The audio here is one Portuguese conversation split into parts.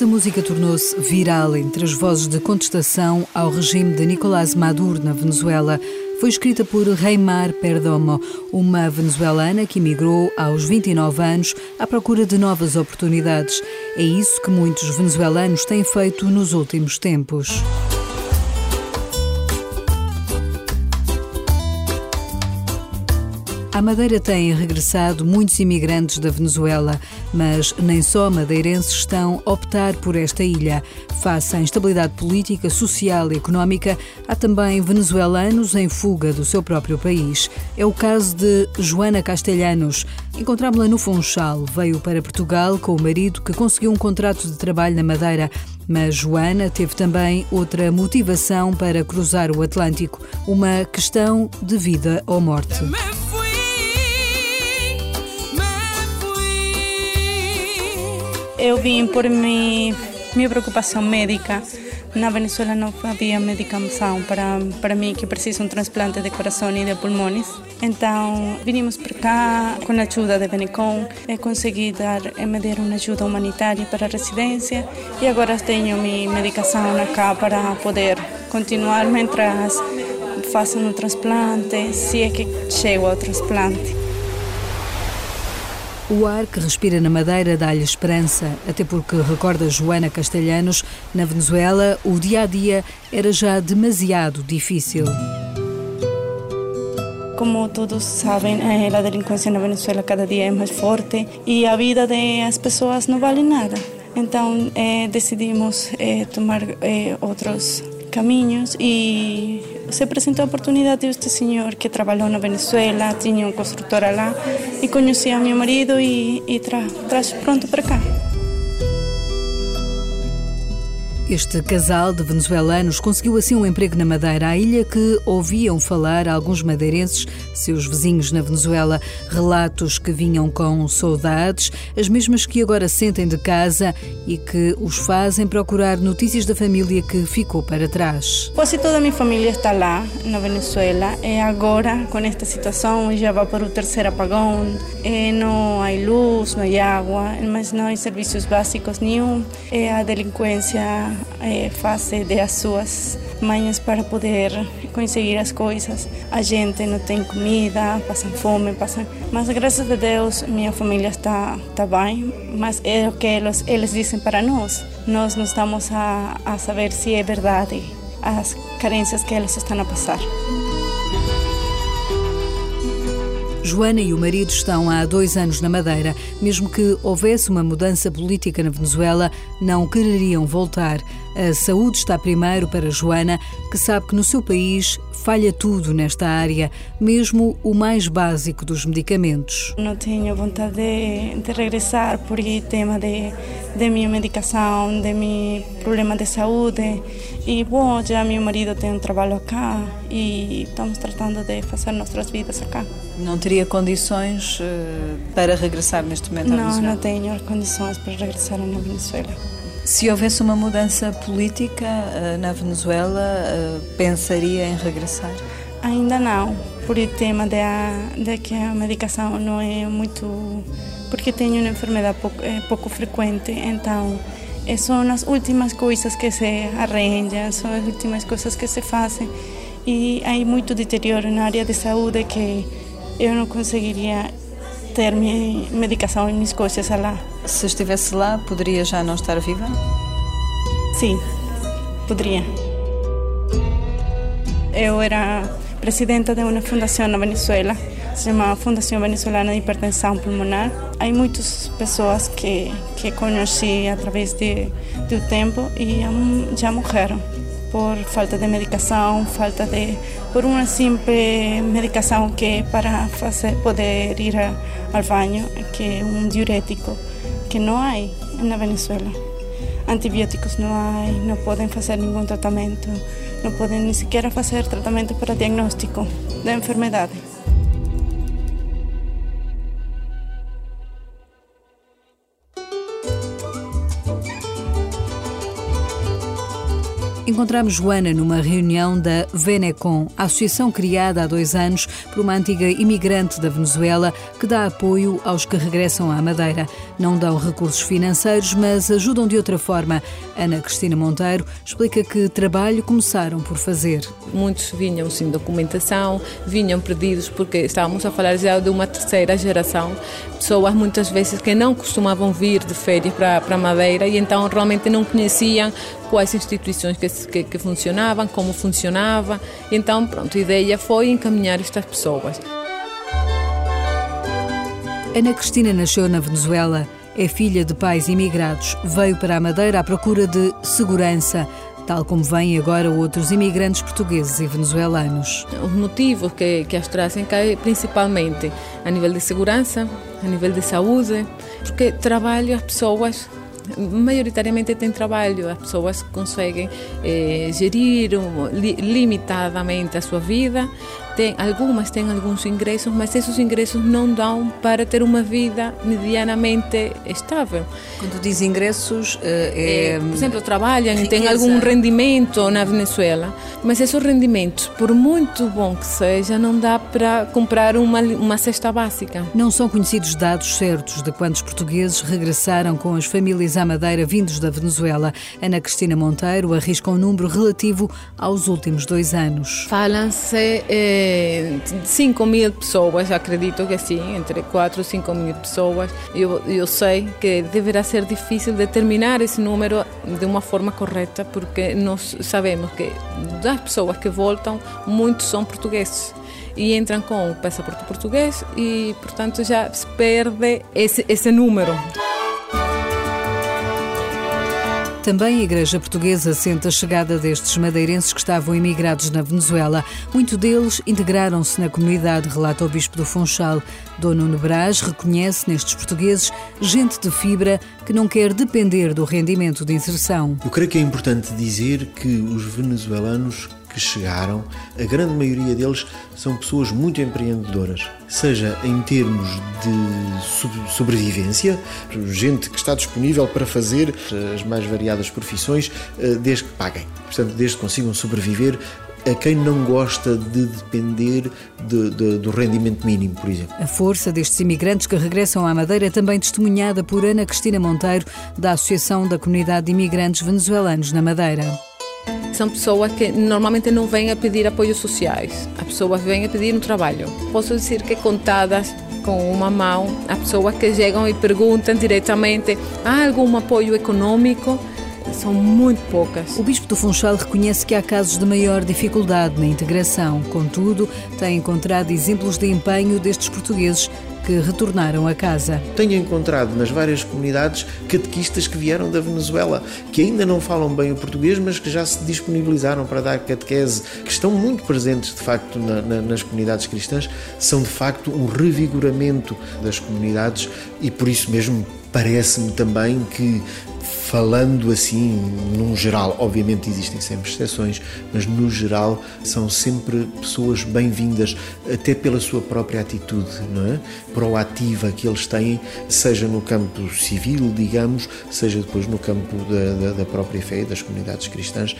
Esta música tornou-se viral entre as vozes de contestação ao regime de Nicolás Maduro na Venezuela. Foi escrita por Reymar Perdomo, uma venezuelana que emigrou aos 29 anos à procura de novas oportunidades. É isso que muitos venezuelanos têm feito nos últimos tempos. À Madeira têm regressado muitos imigrantes da Venezuela, mas nem só madeirenses estão a optar por esta ilha. Face à instabilidade política, social e económica, há também venezuelanos em fuga do seu próprio país. É o caso de Joana Castelhanos. Encontrámos-la no Funchal. Veio para Portugal com o marido que conseguiu um contrato de trabalho na Madeira. Mas Joana teve também outra motivação para cruzar o Atlântico, uma questão de vida ou morte. Eu vim por mi, minha preocupação médica. Na Venezuela não havia medicação para, para mim que precisa um transplante de coração e de pulmões. Então, vinimos para cá com a ajuda de Benecom. e consegui dar, me dar uma ajuda humanitária para a residência e agora tenho minha medicação cá para poder continuar mientras faço um transplante, se é que chego ao transplante. O ar que respira na Madeira dá-lhe esperança, até porque, recorda Joana Castelhanos, na Venezuela o dia a dia era já demasiado difícil. Como todos sabem, eh, a delinquência na Venezuela cada dia é mais forte e a vida das pessoas não vale nada. Então eh, decidimos eh, tomar eh, outros caminhos e se apresentou a oportunidade deste senhor que trabalhou na Venezuela, tinha uma construtora lá e conhecia meu marido e, e tra, traz pronto para cá. Este casal de venezuelanos conseguiu assim um emprego na Madeira, a ilha que ouviam falar alguns madeirenses, seus vizinhos na Venezuela, relatos que vinham com saudades, as mesmas que agora sentem de casa e que os fazem procurar notícias da família que ficou para trás. Quase toda a minha família está lá na Venezuela. E agora com esta situação já vai para o terceiro apagão, não há luz, não há água, mas não há serviços básicos nenhum, a delinquência é, fase das suas manhas para poder conseguir as coisas. A gente não tem comida, passam fome, passam... Mas graças a Deus minha família está, está bem, mas é o que eles, eles dizem para nós. Nós não estamos a, a saber se é verdade as carências que eles estão a passar. Joana e o marido estão há dois anos na Madeira. Mesmo que houvesse uma mudança política na Venezuela, não quereriam voltar. A saúde está primeiro para Joana, que sabe que no seu país falha tudo nesta área, mesmo o mais básico dos medicamentos. Não tenho vontade de, de regressar por tema de, de minha medicação, de meu problema de saúde. E, bom, já meu marido tem um trabalho cá e estamos tratando de fazer nossas vidas cá. Não teria condições uh, para regressar neste momento à não, Venezuela? Não, não tenho condições para regressar na Venezuela. Se houvesse uma mudança política uh, na Venezuela, uh, pensaria em regressar? Ainda não, por o tema de, a, de que a medicação não é muito. porque tenho uma enfermidade pouco, é pouco frequente, então são as últimas coisas que se arranjam, são as últimas coisas que se fazem e há muito deterioro na área de saúde que eu não conseguiria ter minha medicação e minhas coisas lá. Se estivesse lá, poderia já não estar viva? Sim, poderia. Eu era presidenta de uma fundação na Venezuela, se chama Fundação Venezuelana de Hipertensão Pulmonar. Há muitas pessoas que, que conheci através de, do tempo e já morreram por falta de medicação, falta de por uma simples medicação que para poder ir ao banho, que é um diurético que não há na Venezuela. Antibióticos não há, não podem fazer nenhum tratamento, não podem nem sequer fazer tratamento para diagnóstico da enfermidade. Encontramos Joana numa reunião da Venecom, a associação criada há dois anos por uma antiga imigrante da Venezuela que dá apoio aos que regressam à Madeira. Não dão recursos financeiros, mas ajudam de outra forma. Ana Cristina Monteiro explica que trabalho começaram por fazer. Muitos vinham sem documentação, vinham perdidos porque estávamos a falar já de uma terceira geração, pessoas muitas vezes que não costumavam vir de férias para, para Madeira e então realmente não conheciam quais instituições que, que, que funcionavam, como funcionava. Então, pronto, a ideia foi encaminhar estas pessoas. Ana Cristina nasceu na Venezuela. É filha de pais imigrados. Veio para a Madeira à procura de segurança, tal como vêm agora outros imigrantes portugueses e venezuelanos. Os motivos que, que as trazem cá principalmente a nível de segurança, a nível de saúde, porque trabalho as pessoas maioritariamente têm trabalho, as pessoas conseguem eh, gerir limitadamente a sua vida tem, algumas têm alguns ingressos, mas esses ingressos não dão para ter uma vida medianamente estável. Quando diz ingressos, é, é, por exemplo, trabalham e têm algum rendimento na Venezuela, mas esses rendimentos, por muito bom que seja, não dá para comprar uma, uma cesta básica. Não são conhecidos dados certos de quantos portugueses regressaram com as famílias à Madeira vindos da Venezuela. Ana Cristina Monteiro arrisca um número relativo aos últimos dois anos. Falam-se. Eh, 5 mil pessoas, acredito que sim, entre 4 e 5 mil pessoas. Eu, eu sei que deverá ser difícil determinar esse número de uma forma correta, porque nós sabemos que das pessoas que voltam, muitos são portugueses e entram com o passaporte português e, portanto, já se perde esse, esse número. Também a Igreja Portuguesa sente a chegada destes madeirenses que estavam imigrados na Venezuela. Muitos deles integraram-se na comunidade, relata o Bispo do Funchal. Dono Nuno Brás reconhece nestes portugueses gente de fibra que não quer depender do rendimento de inserção. Eu creio que é importante dizer que os venezuelanos que chegaram, a grande maioria deles são pessoas muito empreendedoras, seja em termos de sobrevivência, gente que está disponível para fazer as mais variadas profissões, eh, desde que paguem. Portanto, desde que consigam sobreviver a quem não gosta de depender de, de, do rendimento mínimo, por exemplo. A força destes imigrantes que regressam à Madeira é também testemunhada por Ana Cristina Monteiro, da Associação da Comunidade de Imigrantes Venezuelanos na Madeira. São pessoas que normalmente não vêm a pedir apoios sociais, as pessoas vêm a pedir um trabalho. Posso dizer que contadas com uma mão, as pessoas que chegam e perguntam diretamente: há algum apoio econômico? São muito poucas. O Bispo do Funchal reconhece que há casos de maior dificuldade na integração. Contudo, tem encontrado exemplos de empenho destes portugueses que retornaram a casa. Tenho encontrado nas várias comunidades catequistas que vieram da Venezuela, que ainda não falam bem o português, mas que já se disponibilizaram para dar catequese, que estão muito presentes de facto na, na, nas comunidades cristãs, são de facto um revigoramento das comunidades e por isso mesmo parece-me também que falando assim, num geral, obviamente existem sempre exceções, mas no geral são sempre pessoas bem-vindas, até pela sua própria atitude, não é? Proativa que eles têm, seja no campo civil, digamos, seja depois no campo da, da, da própria fé e das comunidades cristãs,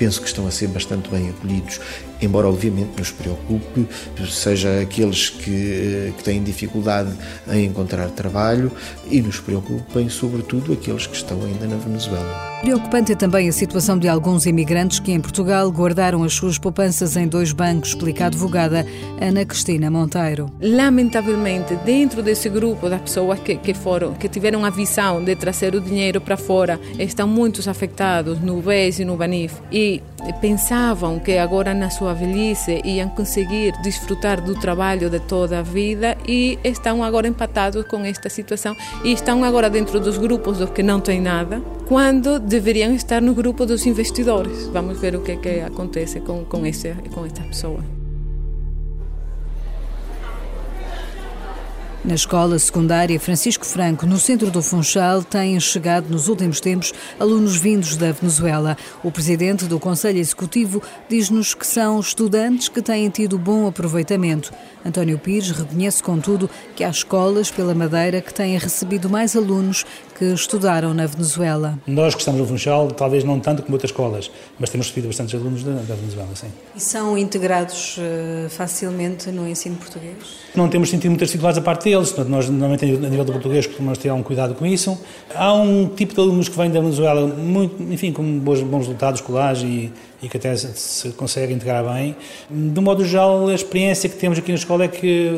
penso que estão a ser bastante bem acolhidos, embora obviamente nos preocupe, seja aqueles que, que têm dificuldade em encontrar trabalho e nos preocupem, sobretudo, aqueles que estão ainda na Venezuela. Preocupante é também a situação de alguns imigrantes que em Portugal guardaram as suas poupanças em dois bancos, explica a advogada Ana Cristina Monteiro. Lamentavelmente, dentro desse grupo das pessoas que, que foram, que tiveram a visão de trazer o dinheiro para fora, estão muitos afetados no BES e no BANIF e pensavam que agora na sua velhice iam conseguir desfrutar do trabalho de toda a vida e estão agora empatados com esta situação e estão agora dentro dos grupos dos que não têm nada quando deveriam estar no grupo dos investidores. Vamos ver o que, é que acontece com, com, esse, com esta pessoa. Na escola secundária Francisco Franco, no centro do Funchal, têm chegado nos últimos tempos alunos vindos da Venezuela. O presidente do Conselho Executivo diz-nos que são estudantes que têm tido bom aproveitamento. António Pires reconhece, contudo, que há escolas pela Madeira que têm recebido mais alunos que estudaram na Venezuela. Nós que estamos no Funchal, talvez não tanto como outras escolas, mas temos recebido bastantes alunos da, da Venezuela, sim. E são integrados uh, facilmente no ensino português? Não temos sentido muitas dificuldades da parte deles, nós normalmente a nível do português costumamos ter algum cuidado com isso. Há um tipo de alunos que vêm da Venezuela, muito, enfim, com bons, bons resultados escolares e, e que até se consegue integrar bem. De modo geral, a experiência que temos aqui na escola é que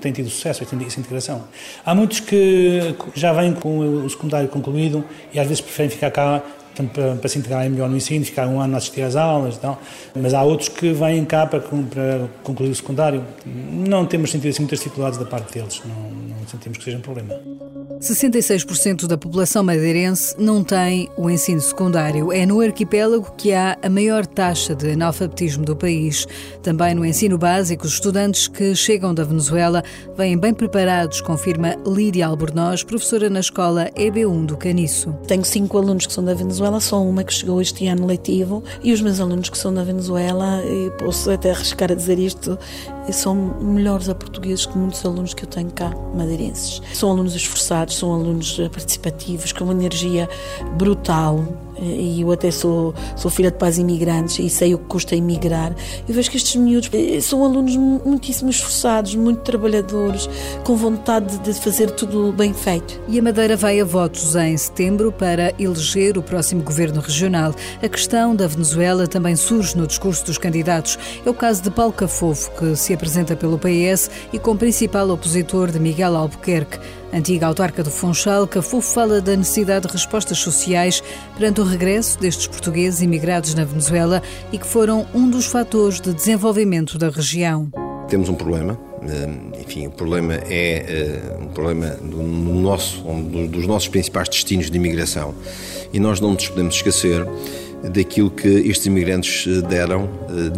tem tido sucesso essa integração. Há muitos que já vêm com o secundário concluído e às vezes preferem ficar cá portanto, para, para se integrarem melhor no ensino, ficar um ano a assistir às aulas e tal. Mas há outros que vêm cá para, para concluir o secundário. Não temos sentido assim muitas dificuldades da parte deles, não, não sentimos que seja um problema. 66% da população madeirense não tem o ensino secundário. É no arquipélago que há a maior taxa de analfabetismo do país. Também no ensino básico, os estudantes que chegam da Venezuela vêm bem preparados, confirma Lídia Albornoz, professora na escola EB1 do Caniço. Tenho cinco alunos que são da Venezuela, só uma que chegou este ano letivo, e os meus alunos que são da Venezuela, e posso até arriscar a dizer isto, são melhores a portugueses que muitos alunos que eu tenho cá, madeirenses. São alunos esforçados, são alunos participativos, com uma energia brutal, e eu até sou, sou filha de pais imigrantes e sei o que custa emigrar. Eu vejo que estes miúdos eh, são alunos muitíssimo esforçados, muito trabalhadores, com vontade de fazer tudo bem feito. E a Madeira vai a votos em setembro para eleger o próximo governo regional. A questão da Venezuela também surge no discurso dos candidatos. É o caso de Paulo Cafofo, que se apresenta pelo PS e como principal opositor de Miguel Albuquerque. Antiga autarca do Funchal, Cafufo fala da necessidade de respostas sociais perante o regresso destes portugueses imigrados na Venezuela e que foram um dos fatores de desenvolvimento da região. Temos um problema, eh, enfim, o problema é eh, um problema do nosso, um dos nossos principais destinos de imigração e nós não nos podemos esquecer daquilo que estes imigrantes eh, deram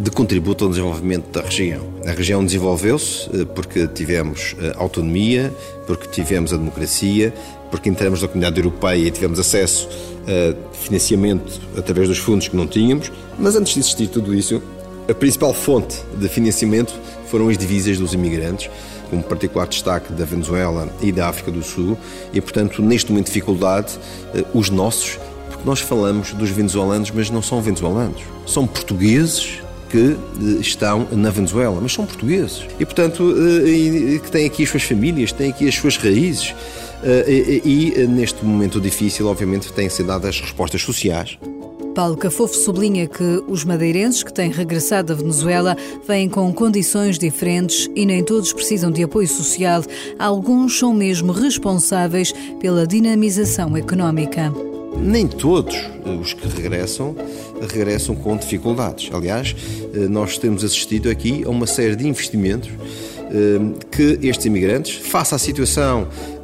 de contributo ao desenvolvimento da região. A região desenvolveu-se porque tivemos autonomia, porque tivemos a democracia, porque entramos na comunidade europeia e tivemos acesso a financiamento através dos fundos que não tínhamos, mas antes de existir tudo isso, a principal fonte de financiamento foram as divisas dos imigrantes, com particular destaque da Venezuela e da África do Sul, e portanto, neste momento de dificuldade, eh, os nossos, nós falamos dos venezuelanos, mas não são venezuelanos, são portugueses que eh, estão na Venezuela, mas são portugueses. E, portanto, eh, que têm aqui as suas famílias, têm aqui as suas raízes. E, e neste momento difícil, obviamente, têm sido dadas as respostas sociais. Paulo Cafofo sublinha que os madeirenses que têm regressado da Venezuela vêm com condições diferentes e nem todos precisam de apoio social. Alguns são mesmo responsáveis pela dinamização económica. Nem todos os que regressam regressam com dificuldades. Aliás, eh, nós temos assistido aqui a uma série de investimentos eh, que estes imigrantes, face à situação eh,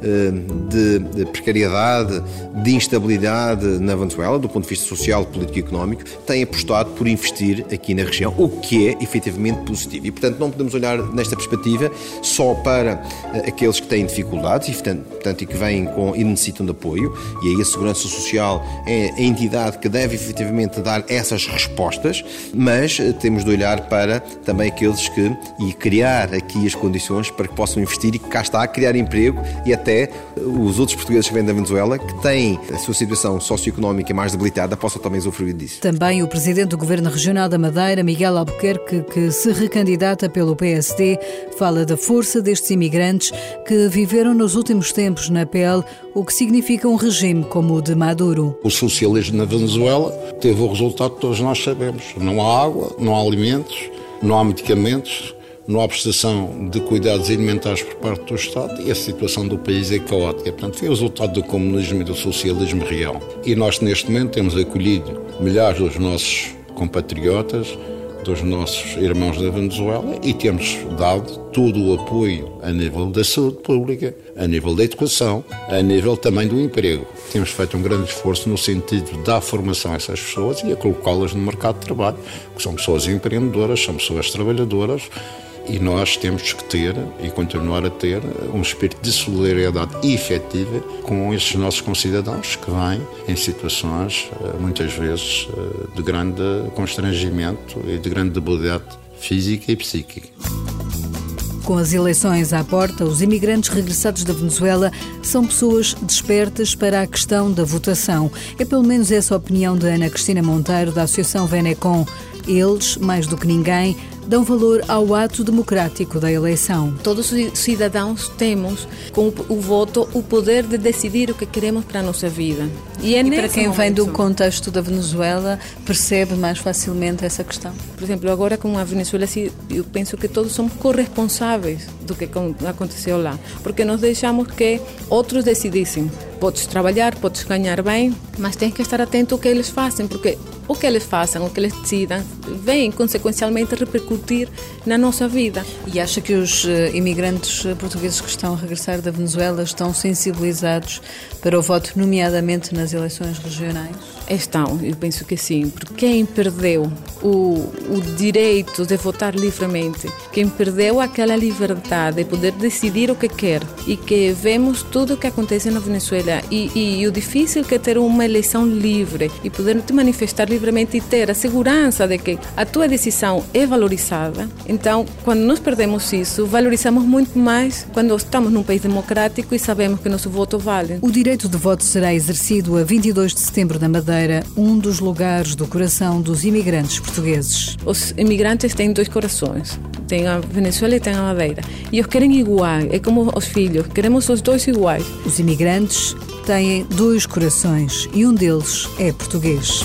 de precariedade, de instabilidade na Venezuela, do ponto de vista social, político e económico, têm apostado por investir aqui na região, o que é efetivamente positivo. E, portanto, não podemos olhar nesta perspectiva só para eh, aqueles que têm dificuldades e, portanto, e que vêm com, e necessitam de apoio, e aí a Segurança Social é a entidade que deve efetivamente dar essas respostas, mas temos de olhar para também aqueles que, e criar aqui as condições para que possam investir e que cá está a criar emprego e até até os outros portugueses que vêm da Venezuela, que têm a sua situação socioeconómica mais debilitada, possam também usufruir disso. Também o presidente do Governo Regional da Madeira, Miguel Albuquerque, que se recandidata pelo PSD, fala da força destes imigrantes que viveram nos últimos tempos na pele o que significa um regime como o de Maduro. O socialismo na Venezuela teve o resultado que todos nós sabemos. Não há água, não há alimentos, não há medicamentos, há prestação de cuidados alimentares por parte do Estado e a situação do país é caótica. Portanto, foi o resultado do comunismo e do socialismo real. E nós, neste momento, temos acolhido milhares dos nossos compatriotas, dos nossos irmãos da Venezuela e temos dado todo o apoio a nível da saúde pública, a nível da educação, a nível também do emprego. Temos feito um grande esforço no sentido dar formação a essas pessoas e a colocá-las no mercado de trabalho, que são pessoas empreendedoras, são pessoas trabalhadoras E nós temos que ter e continuar a ter um espírito de solidariedade efetiva com estes nossos concidadãos que vêm em situações, eh, muitas vezes, eh, de grande constrangimento e de grande debilidade física e psíquica. Com as eleições à porta, os imigrantes regressados da Venezuela são pessoas despertas para a questão da votação. É pelo menos essa a opinião de Ana Cristina Monteiro, da Associação Venecom. Eles, mais do que ninguém, dão valor ao ato democrático da eleição. Todos os cidadãos temos, com o voto, o poder de decidir o que queremos para a nossa vida. E, é e para quem momento, vem do contexto da Venezuela, percebe mais facilmente essa questão? Por exemplo, agora com a Venezuela, eu penso que todos somos corresponsáveis do que aconteceu lá, porque nós deixamos que outros decidissem. Podes trabalhar, podes ganhar bem, mas tens que estar atento ao que eles fazem, porque o que eles façam, o que eles decidam, vem consequencialmente repercutir na nossa vida. E acha que os eh, imigrantes eh, portugueses que estão a regressar da Venezuela estão sensibilizados para o voto, nomeadamente nas eleições regionais? Estão, eu penso que sim, porque quem perdeu o, o direito de votar livremente, quem perdeu aquela liberdade de poder decidir o que quer e que vemos tudo o que acontece na Venezuela e, e, e o difícil que é ter uma eleição livre e poder te manifestar livremente e ter a segurança de que a tua decisão é valorizada. Então, quando nós perdemos isso, valorizamos muito mais quando estamos num país democrático e sabemos que nosso voto vale. O direito de voto será exercido a 22 de setembro na Madeira, um dos lugares do coração dos imigrantes portugueses. Os imigrantes têm dois corações. Tem a Venezuela e tem a Madeira. E os querem igual, é como os filhos, queremos os dois iguais. Os imigrantes têm dois corações e um deles é português.